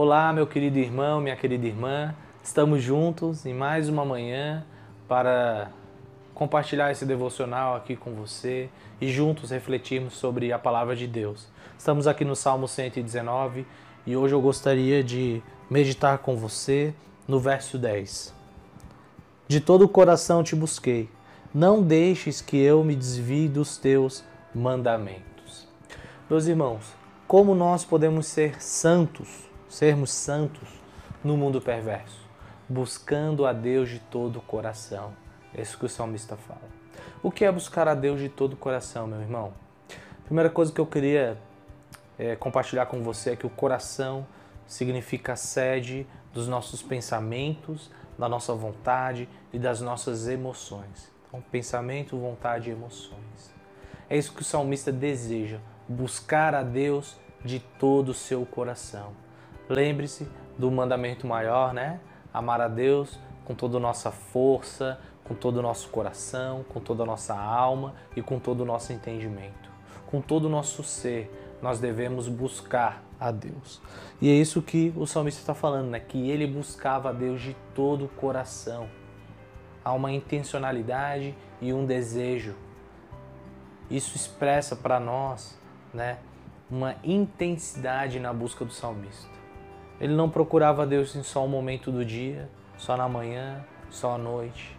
Olá, meu querido irmão, minha querida irmã. Estamos juntos em mais uma manhã para compartilhar esse devocional aqui com você e juntos refletirmos sobre a palavra de Deus. Estamos aqui no Salmo 119 e hoje eu gostaria de meditar com você no verso 10. De todo o coração te busquei, não deixes que eu me desvie dos teus mandamentos. Meus irmãos, como nós podemos ser santos sermos santos no mundo perverso, buscando a Deus de todo o coração. É isso que o salmista fala. O que é buscar a Deus de todo o coração, meu irmão? Primeira coisa que eu queria é, compartilhar com você é que o coração significa a sede dos nossos pensamentos, da nossa vontade e das nossas emoções. Então, pensamento, vontade e emoções. É isso que o salmista deseja, buscar a Deus de todo o seu coração. Lembre-se do mandamento maior, né? Amar a Deus com toda a nossa força, com todo o nosso coração, com toda a nossa alma e com todo o nosso entendimento. Com todo o nosso ser, nós devemos buscar a Deus. E é isso que o salmista está falando, né? Que ele buscava a Deus de todo o coração. Há uma intencionalidade e um desejo. Isso expressa para nós, né? Uma intensidade na busca do salmista. Ele não procurava Deus em só um momento do dia, só na manhã, só à noite,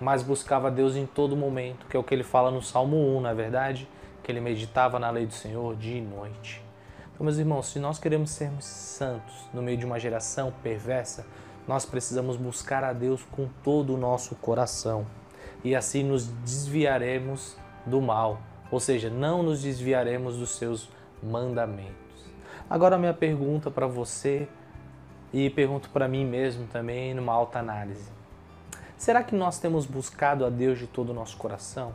mas buscava Deus em todo momento, que é o que ele fala no Salmo 1, na é verdade, que ele meditava na lei do Senhor dia e noite. Então, meus irmãos, se nós queremos sermos santos no meio de uma geração perversa, nós precisamos buscar a Deus com todo o nosso coração e assim nos desviaremos do mal, ou seja, não nos desviaremos dos seus mandamentos. Agora, minha pergunta para você e pergunto para mim mesmo também numa alta análise: será que nós temos buscado a Deus de todo o nosso coração?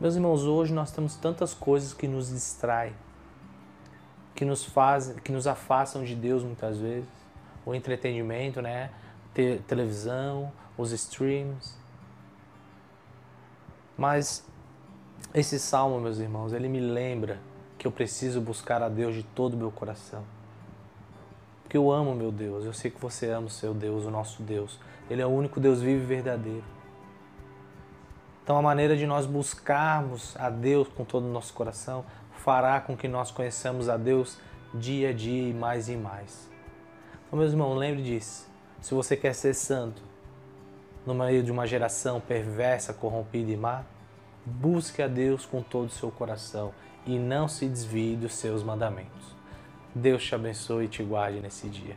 Meus irmãos, hoje nós temos tantas coisas que nos distraem, que nos fazem, que nos afastam de Deus muitas vezes. O entretenimento, né? Te televisão, os streams. Mas esse salmo, meus irmãos, ele me lembra que eu preciso buscar a Deus de todo o meu coração. Porque eu amo meu Deus, eu sei que você ama o seu Deus, o nosso Deus. Ele é o único Deus vivo e verdadeiro. Então a maneira de nós buscarmos a Deus com todo o nosso coração fará com que nós conheçamos a Deus dia a dia e mais e mais. Então, meus irmãos, lembre disso. Se você quer ser santo no meio de uma geração perversa, corrompida e má, busque a Deus com todo o seu coração e não se desvie dos seus mandamentos. Deus te abençoe e te guarde nesse dia.